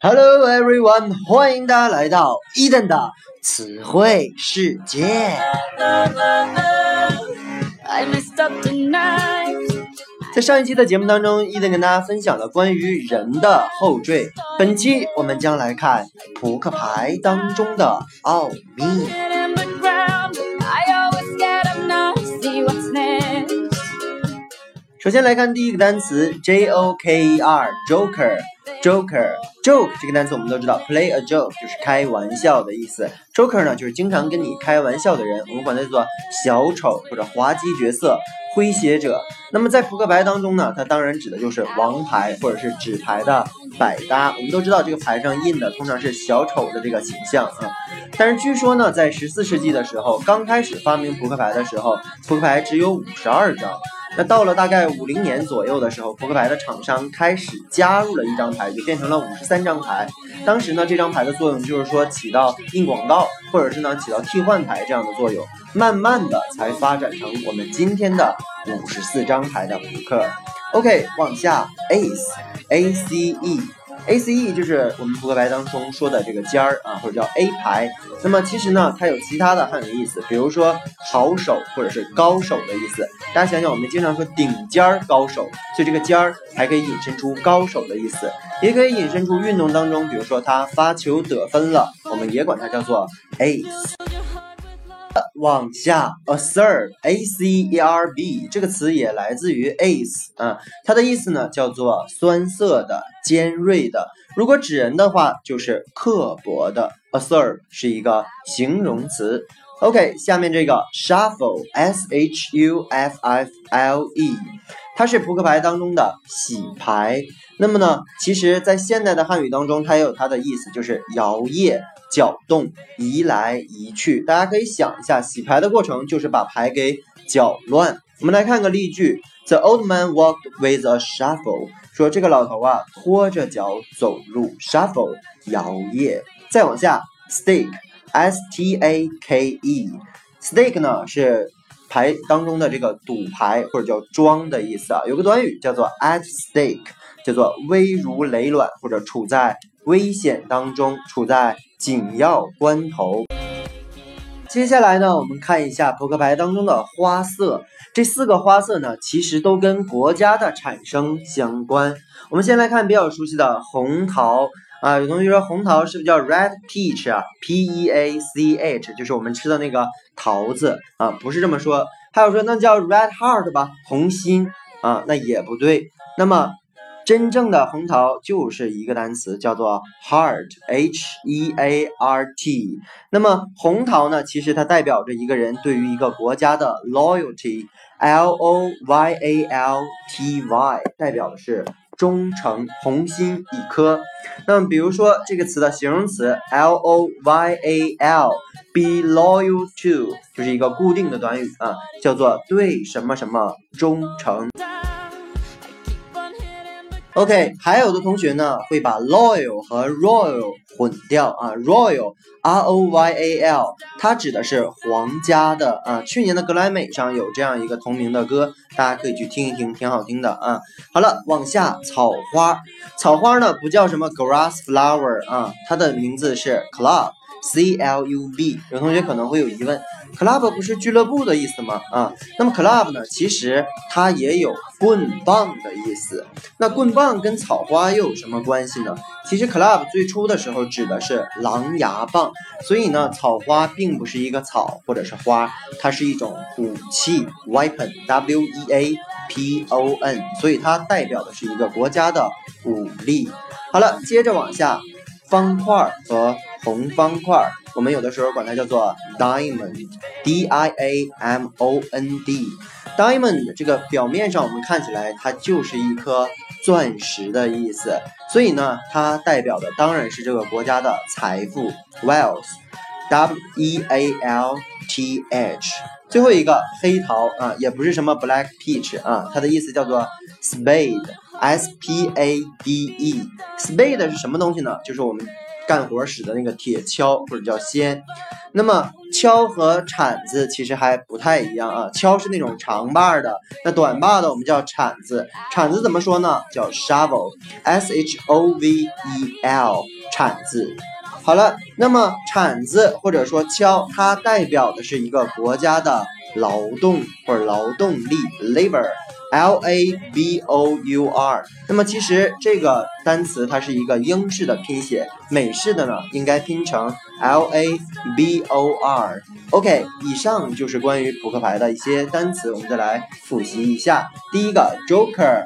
Hello everyone，欢迎大家来到伊登的词汇世界。在上一期的节目当中，伊登跟大家分享了关于人的后缀。本期我们将来看扑克牌当中的奥秘。首先来看第一个单词 J O K E R，Joker。Joker，joke 这个单词我们都知道，play a joke 就是开玩笑的意思。Joker 呢，就是经常跟你开玩笑的人，我们管他叫做小丑或者滑稽角色、诙谐者。那么在扑克牌当中呢，它当然指的就是王牌或者是纸牌的百搭。我们都知道这个牌上印的通常是小丑的这个形象啊。但是据说呢，在十四世纪的时候，刚开始发明扑克牌的时候，扑克牌只有五十二张。那到了大概五零年左右的时候，扑克牌的厂商开始加入了一张牌，就变成了五十三张牌。当时呢，这张牌的作用就是说起到印广告，或者是呢起到替换牌这样的作用。慢慢的才发展成我们今天的五十四张牌的扑克。OK，往下，Ace，A C E。A C E 就是我们扑克牌当中说的这个尖儿啊，或者叫 A 牌。那么其实呢，它有其他的汉语意思，比如说好手或者是高手的意思。大家想想，我们经常说顶尖儿高手，所以这个尖儿还可以引申出高手的意思，也可以引申出运动当中，比如说他发球得分了，我们也管它叫做 Ace。往下，acerb，a c e r b 这个词也来自于 ace 啊，它的意思呢叫做酸涩的、尖锐的。如果指人的话，就是刻薄的。acerb 是一个形容词。OK，下面这个 shuffle，s h u f f l e，它是扑克牌当中的洗牌。那么呢，其实在现代的汉语当中，它也有它的意思，就是摇曳。搅动，移来移去，大家可以想一下，洗牌的过程就是把牌给搅乱。我们来看个例句：The old man walked with a shuffle。说这个老头啊，拖着脚走路，shuffle 摇曳。再往下，stake，s t a k e，stake 呢是牌当中的这个赌牌或者叫庄的意思啊。有个短语叫做 at stake，叫做危如累卵或者处在危险当中，处在。紧要关头。接下来呢，我们看一下扑克牌当中的花色。这四个花色呢，其实都跟国家的产生相关。我们先来看比较熟悉的红桃啊，有同学说红桃是不是叫 red peach 啊？P E A C H 就是我们吃的那个桃子啊，不是这么说。还有说那叫 red heart 吧，红心啊，那也不对。那么真正的红桃就是一个单词，叫做 heart，h e a r t。那么红桃呢，其实它代表着一个人对于一个国家的 loyalty，l o y a l t y，代表的是忠诚，红心一颗。那么比如说这个词的形容词 l o y a l，be loyal to，就是一个固定的短语啊，叫做对什么什么忠诚。OK，还有的同学呢会把 loyal 和 royal 混掉啊，royal，r o y a l，它指的是皇家的啊。去年的格莱美上有这样一个同名的歌，大家可以去听一听，挺好听的啊。好了，往下，草花，草花呢不叫什么 grass flower 啊，它的名字是 club C L U B，有同学可能会有疑问。Club 不是俱乐部的意思吗？啊，那么 club 呢？其实它也有棍棒的意思。那棍棒跟草花又有什么关系呢？其实 club 最初的时候指的是狼牙棒，所以呢，草花并不是一个草或者是花，它是一种武器 weapon，w e a p o n，所以它代表的是一个国家的武力。好了，接着往下，方块和红方块。我们有的时候管它叫做 diamond，d i a m o n d，diamond 这个表面上我们看起来它就是一颗钻石的意思，所以呢，它代表的当然是这个国家的财富 wealth，w e a l t h。最后一个黑桃啊，也不是什么 black peach 啊，它的意思叫做 spade，s p a d e，spade 是什么东西呢？就是我们。干活使的那个铁锹或者叫锨。那么锹和铲子其实还不太一样啊，锹是那种长把的，那短把的我们叫铲子。铲子怎么说呢？叫 shovel，s h o v e l，铲子。好了，那么铲子或者说锹，它代表的是一个国家的劳动或者劳动力 labor，l a b o u r。那么其实这个单词它是一个英式的拼写，美式的呢应该拼成 l a b o r。OK，以上就是关于扑克牌的一些单词，我们再来复习一下。第一个 Joker。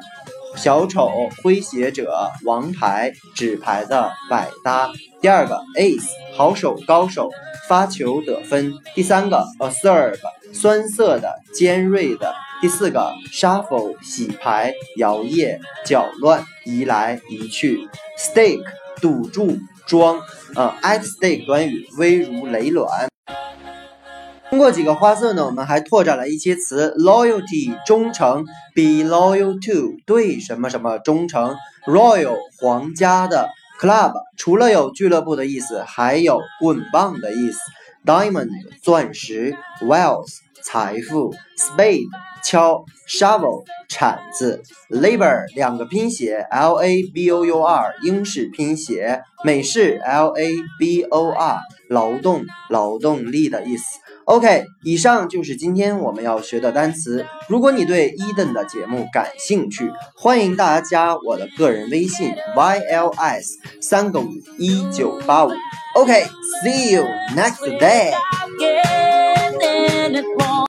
小丑、诙谐者、王牌、纸牌的百搭。第二个，ace，好手、高手，发球得分。第三个，acerb，酸涩的、尖锐的。第四个，shuffle，洗牌、摇曳、搅乱、移来移去。stake，堵住、装。呃，at stake 短语，危如累卵。通过几个花色呢，我们还拓展了一些词：loyalty 忠诚，be loyal to 对什么什么忠诚；royal 皇家的；club 除了有俱乐部的意思，还有棍棒的意思；diamond 钻石；wealth 财富；spade 锹；shovel 铲子；labor 两个拼写，l a b o u r 英式拼写，美式 l a b o r 劳动劳动力的意思。OK，以上就是今天我们要学的单词。如果你对 Eden 的节目感兴趣，欢迎大家加我的个人微信 yls 三个五一九八五。OK，see you next day。